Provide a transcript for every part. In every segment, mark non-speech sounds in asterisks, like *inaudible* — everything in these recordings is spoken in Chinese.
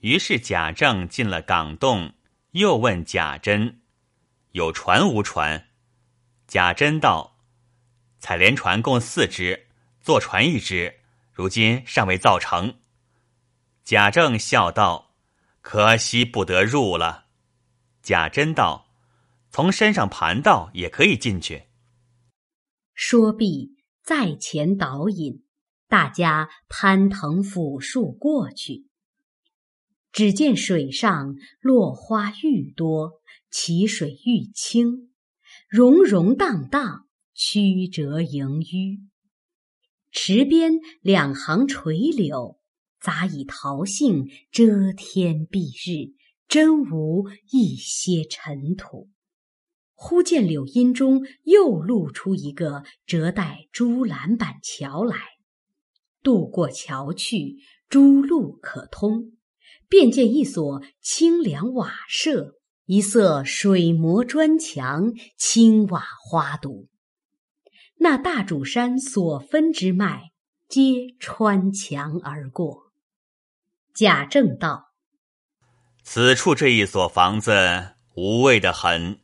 于是贾政进了港洞，又问贾珍：“有船无船？”贾珍道：“采莲船共四只，坐船一只，如今尚未造成。”贾政笑道：“可惜不得入了。”贾珍道：“从山上盘道也可以进去。”说毕，在前导引，大家攀藤抚树过去。只见水上落花愈多，其水愈清，溶溶荡荡，曲折萦纡。池边两行垂柳，杂以桃杏遮天蔽日，真无一些尘土。忽见柳荫中又露出一个折带朱栏板桥来，渡过桥去，诸路可通。便见一所清凉瓦舍，一色水磨砖墙，青瓦花堵。那大主山所分之脉，皆穿墙而过。贾政道：“此处这一所房子，无味的很。”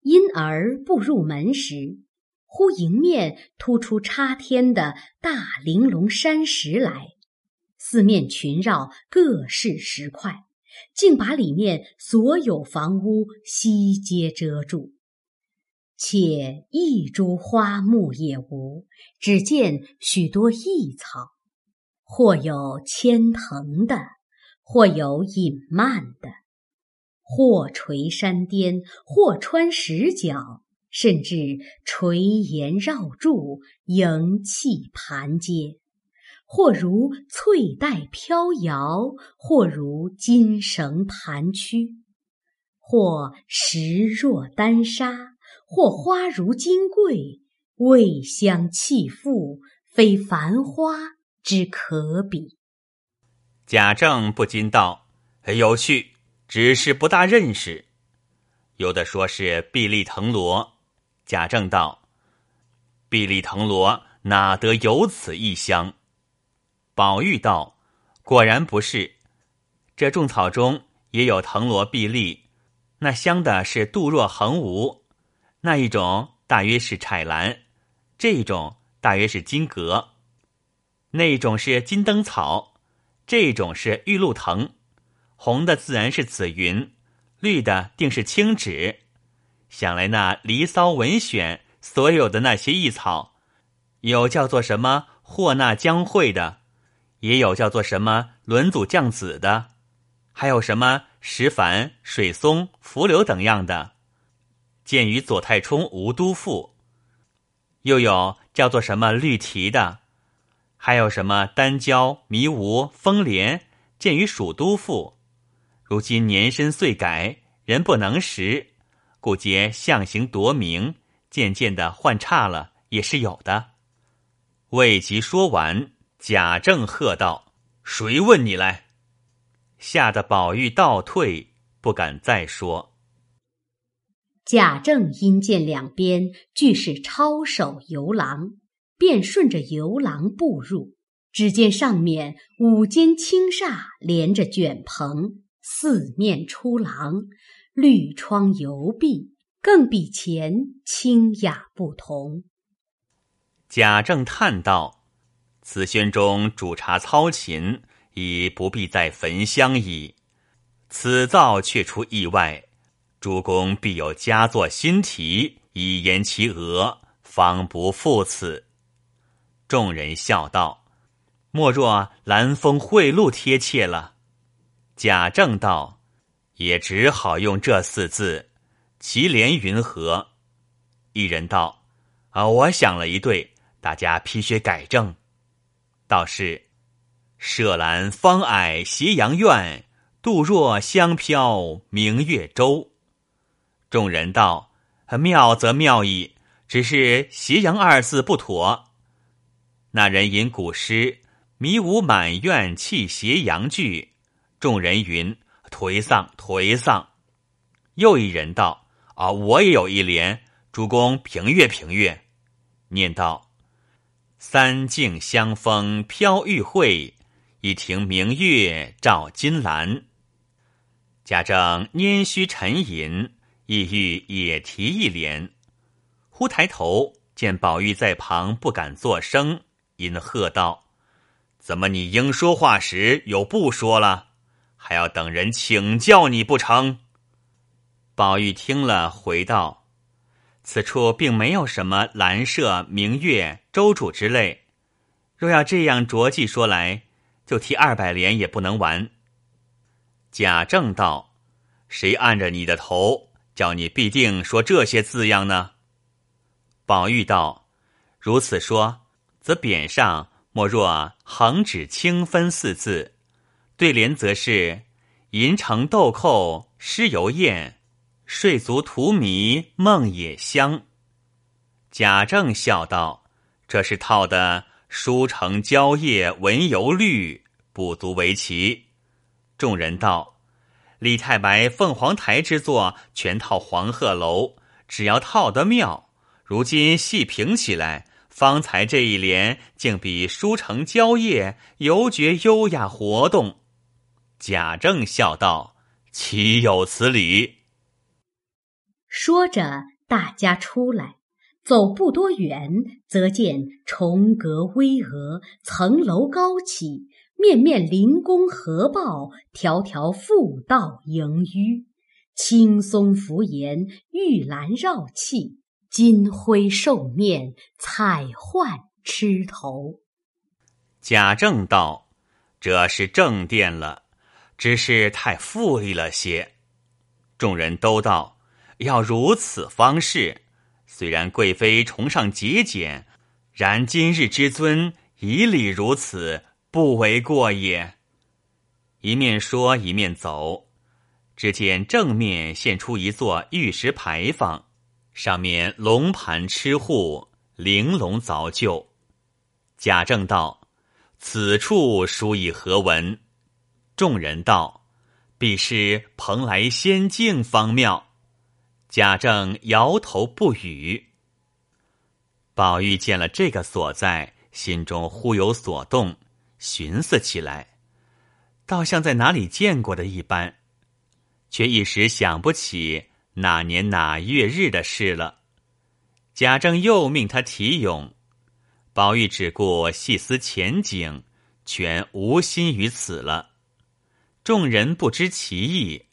因而步入门时，忽迎面突出插天的大玲珑山石来，四面群绕，各是石块，竟把里面所有房屋悉皆遮住。且一株花木也无，只见许多异草，或有牵藤的，或有隐蔓的。或垂山巅，或穿石角，甚至垂檐绕柱，迎气盘阶；或如翠带飘摇，或如金绳盘曲；或石若丹砂，或花如金桂，味香气馥，非繁花之可比。贾政不禁道：“有趣。”只是不大认识，有的说是碧丽藤萝。贾政道：“碧丽藤萝哪得有此异香？”宝玉道：“果然不是，这种草中也有藤萝、碧丽，那香的是杜若横无，那一种大约是彩兰，这一种大约是金阁，那一种是金灯草，这种是玉露藤。”红的自然是紫云，绿的定是青芷。想来那《离骚》文选所有的那些异草，有叫做什么霍纳江蕙的，也有叫做什么轮祖降子的，还有什么石矾、水松、浮柳等样的，见于左太冲《吴都赋》，又有叫做什么绿提的，还有什么丹椒、迷芜、风莲，见于《蜀都赋》。如今年深岁改，人不能识，故皆象形夺名，渐渐的换差了，也是有的。未及说完，贾政喝道：“谁问你来？”吓得宝玉倒退，不敢再说。贾政因见两边俱是抄手游廊，便顺着游廊步入，只见上面五间青煞连着卷棚。四面出廊，绿窗油壁，更比前清雅不同。贾政叹道：“此轩中煮茶操琴，已不必再焚香矣。此造却出意外，主公必有佳作新题，以言其额，方不负此。”众人笑道：“莫若兰风贿赂贴切了。”贾政道：“也只好用这四字，其连云何？”一人道：“啊，我想了一对，大家批学改正。倒是舍兰芳霭斜阳院，杜若香飘明月洲。”众人道：“妙则妙矣，只是斜阳二字不妥。”那人吟古诗：“迷雾满院泣斜阳句。”众人云：“颓丧，颓丧。”又一人道：“啊，我也有一联，主公评阅评阅。”念道：“三径香风飘玉慧，一庭明月照金兰。贾政拈须沉吟，意欲也提一联，忽抬头见宝玉在旁不敢作声，因喝道：“怎么你应说话时又不说了？还要等人请教你不成？”宝玉听了，回道：“此处并没有什么兰舍、明月、周主之类。若要这样着记说来，就提二百联也不能完。”贾政道：“谁按着你的头，叫你必定说这些字样呢？”宝玉道：“如此说，则匾上莫若‘横指清分’四字，对联则是‘银城豆蔻诗犹艳’。”睡足荼蘼梦也香。贾政笑道：“这是套的书成蕉叶文犹绿，不足为奇。”众人道：“李太白凤凰台之作，全套黄鹤楼，只要套得妙。如今细评起来，方才这一联竟比书成蕉叶犹觉优雅活动。”贾政笑道：“岂有此理！”说着，大家出来，走不多远，则见重阁巍峨，层楼高起，面面临宫合抱，条条复道盈纡，青松拂檐，玉兰绕砌，金辉兽面，彩幻螭头。贾政道：“这是正殿了，只是太富丽了些。”众人都道。要如此方式，虽然贵妃崇尚节俭，然今日之尊以礼如此，不为过也。一面说一面走，只见正面现出一座玉石牌坊，上面龙盘螭户，玲珑凿就。贾政道：“此处书以何文？”众人道：“必是蓬莱仙境方妙。”贾政摇头不语。宝玉见了这个所在，心中忽有所动，寻思起来，倒像在哪里见过的一般，却一时想不起哪年哪月日的事了。贾政又命他提咏，宝玉只顾细思前景，全无心于此了。众人不知其意。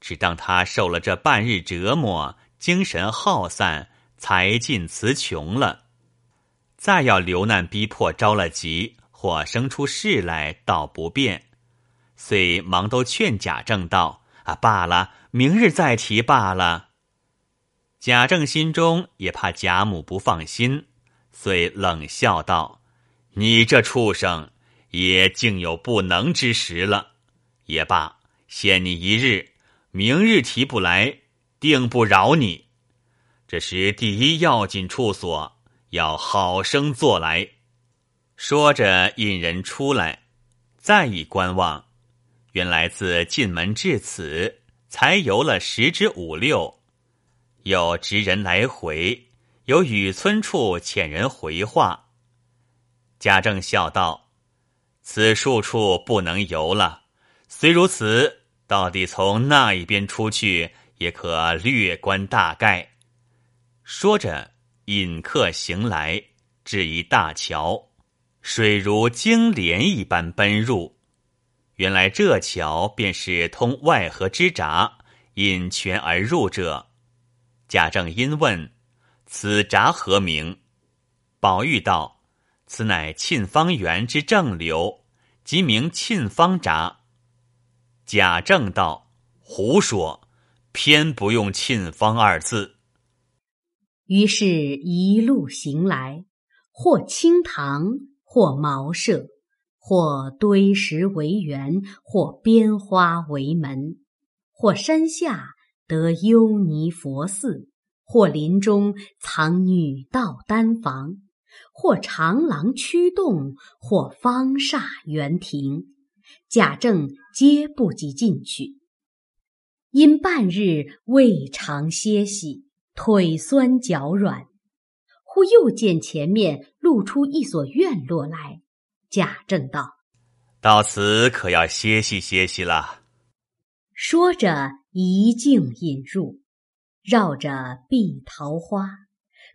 只当他受了这半日折磨，精神耗散，才尽词穷了。再要流难逼迫，着了急，或生出事来，倒不便。遂忙都劝贾政道：“啊，罢了，明日再提罢了。”贾政心中也怕贾母不放心，遂冷笑道：“你这畜生，也竟有不能之时了。也罢，限你一日。”明日提不来，定不饶你。这是第一要紧处所，要好生做来。说着，引人出来，再一观望，原来自进门至此，才游了十之五六。有执人来回，有雨村处遣人回话。贾政笑道：“此数处不能游了。虽如此。”到底从那一边出去，也可略观大概。说着，引客行来，至一大桥，水如金莲一般奔入。原来这桥便是通外河之闸，引泉而入者。贾政因问：“此闸何名？”宝玉道：“此乃沁芳园之正流，即名沁芳闸。”贾政道：“胡说，偏不用‘沁芳’二字。”于是，一路行来，或清塘，或茅舍，或堆石为园，或编花为门；或山下得幽尼佛寺，或林中藏女道丹房，或长廊曲洞，或方厦园亭。贾政皆不及进去，因半日未尝歇息，腿酸脚软，忽又见前面露出一所院落来。贾政道：“到此可要歇息歇息了。说着，一径引入，绕着碧桃花，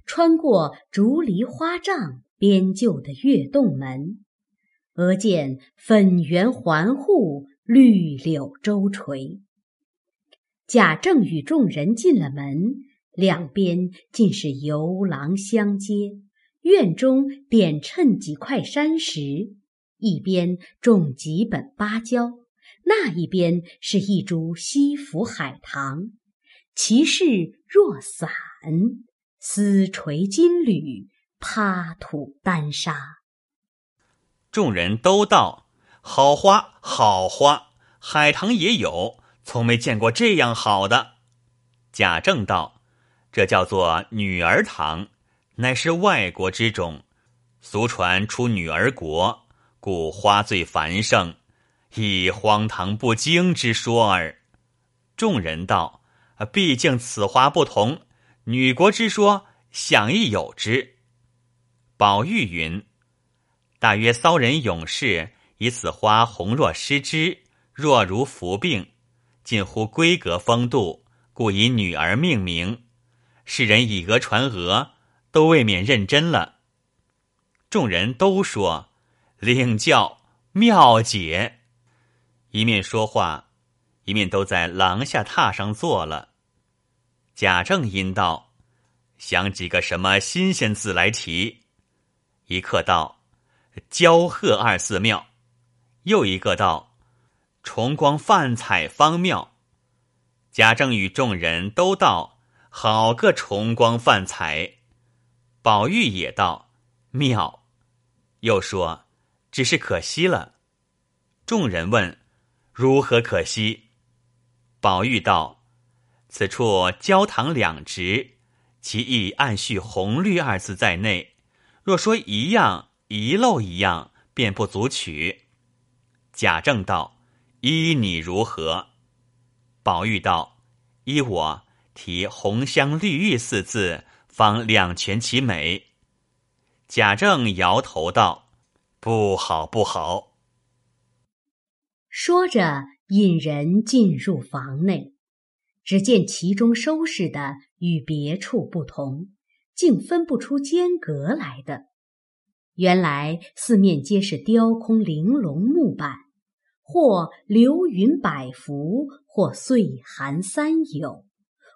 穿过竹篱花帐编就的月洞门，额见粉圆环护，绿柳周垂。贾政与众人进了门，两边尽是游廊相接，院中点衬几块山石。一边种几本芭蕉，那一边是一株西府海棠，其势若伞，丝垂金缕，趴土丹砂。众人都道：“好花，好花，海棠也有，从没见过这样好的。”贾政道：“这叫做女儿堂，乃是外国之种，俗传出女儿国。”故花最繁盛，亦荒唐不经之说耳。众人道：“毕竟此花不同，女国之说，想亦有之。”宝玉云：“大约骚人勇士以此花红若失之，若如服病，近乎闺阁风度，故以女儿命名。世人以讹传讹，都未免认真了。”众人都说。领教妙解，一面说话，一面都在廊下榻上坐了。贾政因道：“想几个什么新鲜字来提？”一刻道：“ *laughs* 交鹤二寺庙。”又一个道：“重光泛彩方妙。”贾政与众人都道：“好个重光泛彩！”宝玉也道：“妙。”又说。只是可惜了。众人问：“如何可惜？”宝玉道：“此处焦糖两值，其意暗蓄红绿二字在内。若说一样遗漏一样，便不足取。”贾政道：“依你如何？”宝玉道：“依我提红香绿玉四字，方两全其美。”贾政摇头道。不好，不好！说着，引人进入房内，只见其中收拾的与别处不同，竟分不出间隔来的。原来四面皆是雕空玲珑木板，或流云百幅，或岁寒三友，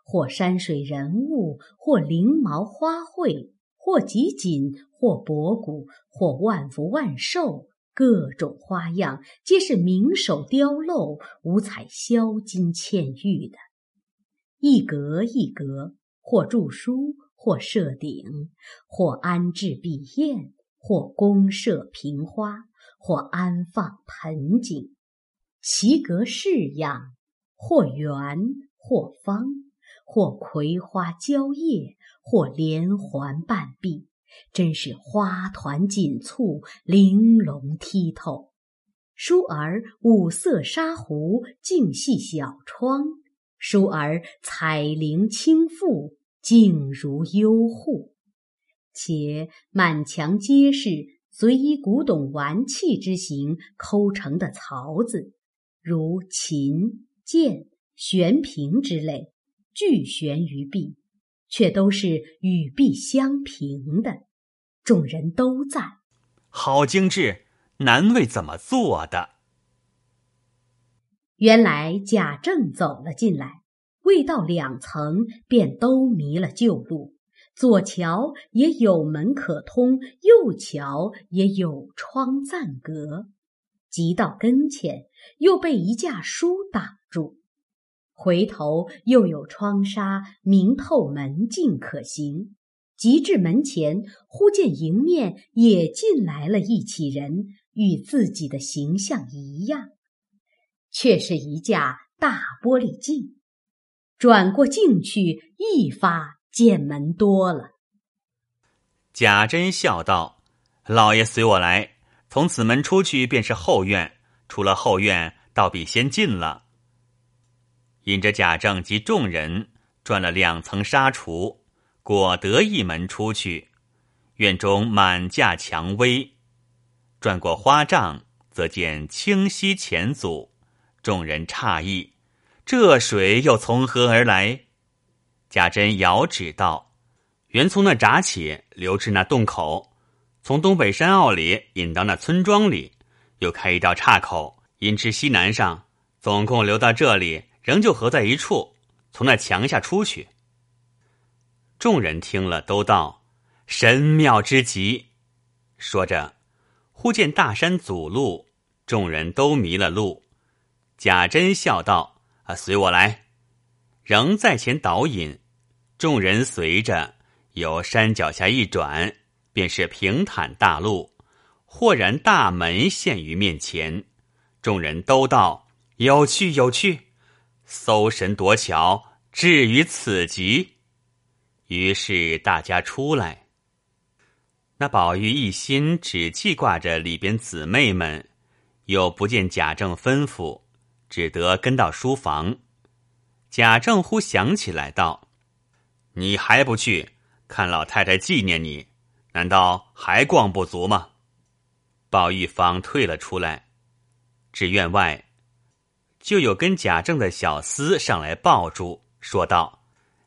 或山水人物，或翎毛花卉，或集锦。或博古，或万福万寿，各种花样皆是名手雕镂、五彩镶金嵌玉的。一格一格，或著书，或设鼎，或安置笔砚，或公设瓶花，或安放盆景。其格式样，或圆，或方，或葵花蕉叶，或连环半壁。真是花团锦簇，玲珑剔透；倏儿五色纱壶，净系小窗；倏儿彩绫轻覆，静如幽户。且满墙皆是随以古董玩器之形抠成的槽子，如琴、剑、悬瓶之类，俱悬于壁。却都是与壁相平的，众人都赞，好精致，难为怎么做的。原来贾政走了进来，未到两层，便都迷了旧路。左桥也有门可通，右桥也有窗暂隔，即到跟前，又被一架书挡住。回头又有窗纱明透门径可行，即至门前，忽见迎面也进来了一起人，与自己的形象一样，却是一架大玻璃镜。转过镜去，一发见门多了。贾珍笑道：“老爷随我来，从此门出去便是后院，出了后院，倒比先进了。”引着贾政及众人转了两层纱橱，果得一门出去。院中满架蔷薇，转过花帐，则见清溪浅阻，众人诧异：这水又从何而来？贾珍遥指道：“原从那闸起，流至那洞口，从东北山坳里引到那村庄里，又开一道岔口，引至西南上，总共流到这里，仍旧合在一处，从那墙下出去。”众人听了，都道：“神妙之极。”说着，忽见大山阻路，众人都迷了路。贾珍笑道：“啊，随我来。”仍在前导引，众人随着，由山脚下一转，便是平坦大路。豁然大门现于面前，众人都道：“有趣，有趣！搜神夺巧，至于此极。”于是大家出来。那宝玉一心只记挂着里边姊妹们，又不见贾政吩咐，只得跟到书房。贾政忽想起来，道：“你还不去看老太太纪念你？难道还逛不足吗？”宝玉方退了出来，至院外，就有跟贾政的小厮上来抱住，说道：“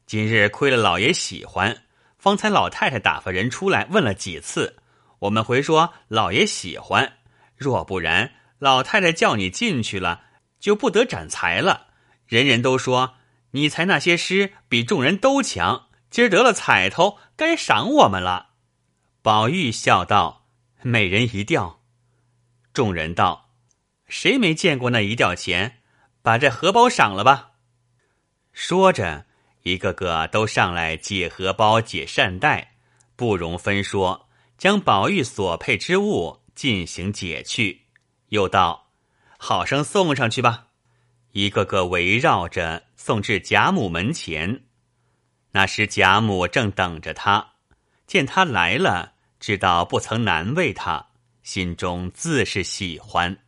今日亏了老爷喜欢，方才老太太打发人出来问了几次，我们回说老爷喜欢，若不然，老太太叫你进去了，就不得展才了。”人人都说你才那些诗比众人都强，今儿得了彩头，该赏我们了。宝玉笑道：“每人一吊。”众人道：“谁没见过那一吊钱？把这荷包赏了吧。”说着，一个个都上来解荷包、解扇袋，不容分说，将宝玉所配之物进行解去。又道：“好生送上去吧。”一个个围绕着送至贾母门前，那时贾母正等着他，见他来了，知道不曾难为他，心中自是喜欢。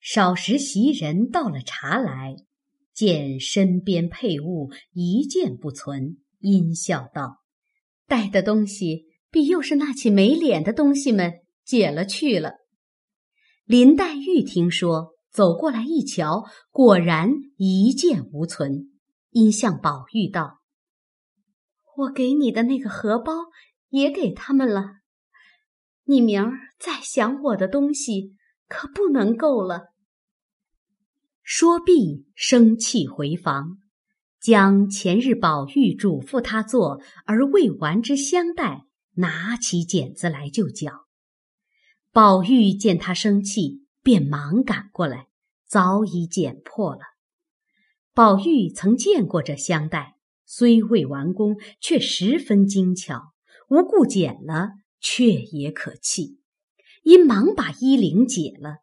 少时袭人倒了茶来，见身边配物一件不存，阴笑道：“带的东西必又是那起没脸的东西们解了去了。”林黛玉听说。走过来一瞧，果然一件无存。因向宝玉道：“我给你的那个荷包也给他们了，你明儿再想我的东西，可不能够了。”说毕，生气回房，将前日宝玉嘱咐他做而未完之香袋拿起剪子来就绞。宝玉见他生气。便忙赶过来，早已剪破了。宝玉曾见过这香袋，虽未完工，却十分精巧。无故剪了，却也可弃。因忙把衣领解了，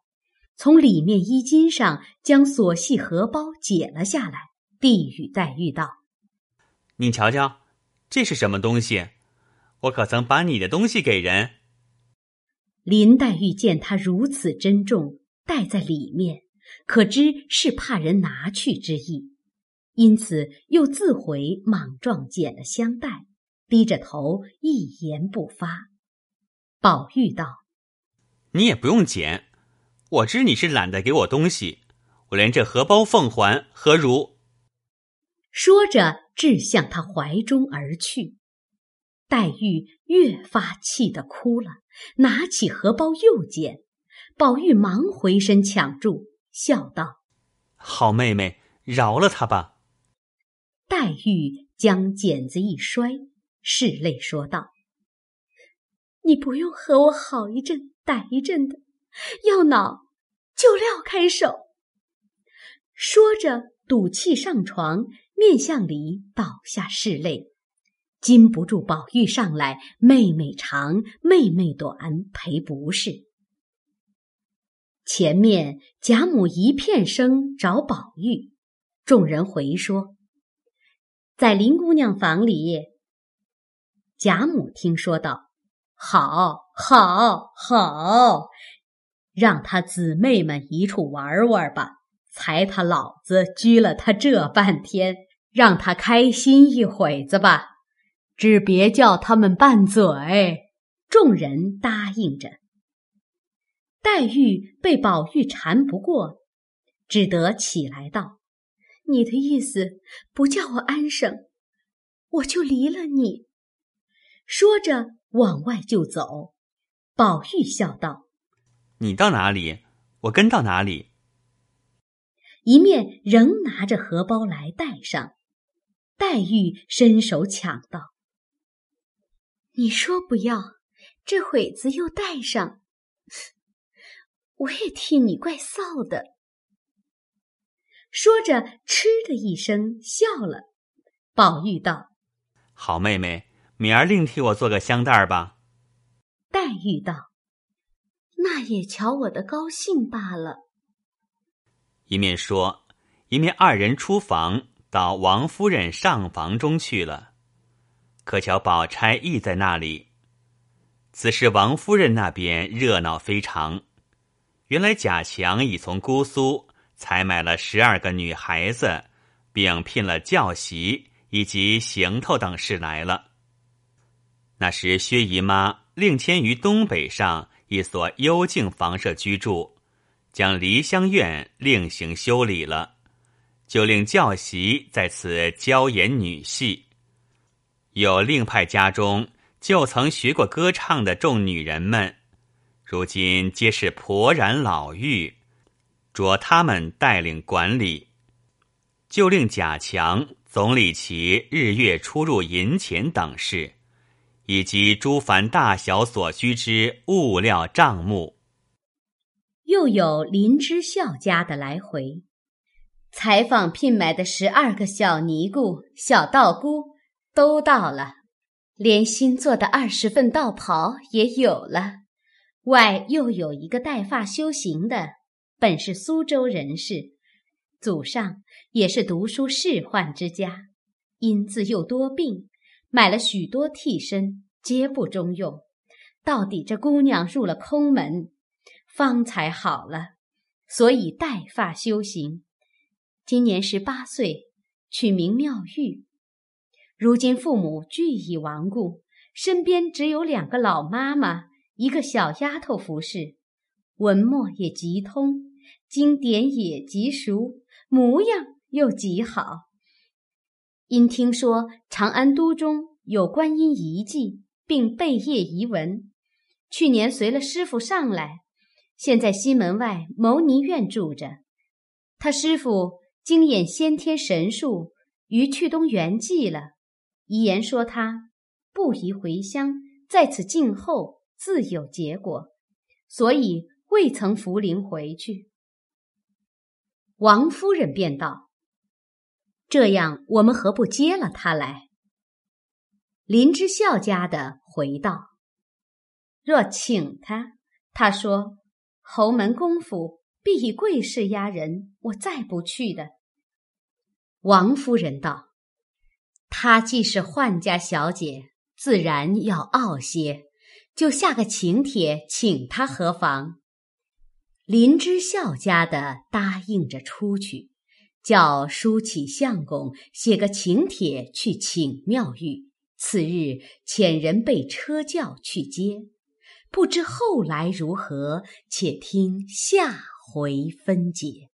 从里面衣襟上将锁系荷包解了下来，递与黛玉道：“你瞧瞧，这是什么东西？我可曾把你的东西给人？”林黛玉见他如此珍重，带在里面，可知是怕人拿去之意，因此又自回莽撞捡了香袋，低着头一言不发。宝玉道：“你也不用捡，我知你是懒得给我东西，我连这荷包奉还，何如？”说着，掷向他怀中而去。黛玉越发气得哭了，拿起荷包又捡。宝玉忙回身抢住，笑道：“好妹妹，饶了他吧。”黛玉将剪子一摔，拭泪说道：“你不用和我好一阵歹一阵的，要恼就撂开手。”说着，赌气上床，面向里倒下拭泪。禁不住宝玉上来，妹妹长，妹妹短，赔不是。前面贾母一片声找宝玉，众人回说，在林姑娘房里。贾母听说道：“好，好，好，让他姊妹们一处玩玩吧。才他老子拘了他这半天，让他开心一会子吧。”只别叫他们拌嘴。众人答应着。黛玉被宝玉缠不过，只得起来道：“你的意思不叫我安生，我就离了你。”说着往外就走。宝玉笑道：“你到哪里，我跟到哪里。”一面仍拿着荷包来带上。黛玉伸手抢道：“你说不要，这会子又带上，我也替你怪臊的。”说着，嗤的一声笑了。宝玉道：“好妹妹，明儿另替我做个香袋吧。”黛玉道：“那也瞧我的高兴罢了。”一面说，一面二人出房。到王夫人上房中去了，可巧宝钗亦在那里。此时王夫人那边热闹非常。原来贾强已从姑苏采买了十二个女孩子，并聘了教习以及行头等事来了。那时薛姨妈另迁于东北上一所幽静房舍居住，将梨香院另行修理了。就令教习在此教演女戏，有另派家中就曾学过歌唱的众女人们，如今皆是婆然老妪，着他们带领管理。就令贾强总理其日月出入银钱等事，以及诸凡大小所需之物料账目。又有林之孝家的来回。采访聘买的十二个小尼姑、小道姑都到了，连新做的二十份道袍也有了。外又有一个带发修行的，本是苏州人士，祖上也是读书仕宦之家，因自幼多病，买了许多替身，皆不中用。到底这姑娘入了空门，方才好了，所以带发修行。今年十八岁，取名妙玉。如今父母俱已亡故，身边只有两个老妈妈，一个小丫头服侍。文墨也极通，经典也极熟，模样又极好。因听说长安都中有观音遗迹，并贝叶遗文，去年随了师傅上来，现在西门外牟尼院住着。他师傅。精演先天神术，于去东圆寂了。遗言说他不宜回乡，在此静候，自有结果，所以未曾扶灵回去。王夫人便道：“这样，我们何不接了他来？”林之孝家的回道：“若请他，他说侯门公府。”必以贵势压人，我再不去的。王夫人道：“她既是宦家小姐，自然要傲些，就下个请帖请她何妨？”林之孝家的答应着出去，叫舒启相公写个请帖去请妙玉，次日遣人备车轿去接。不知后来如何，且听下。回分解。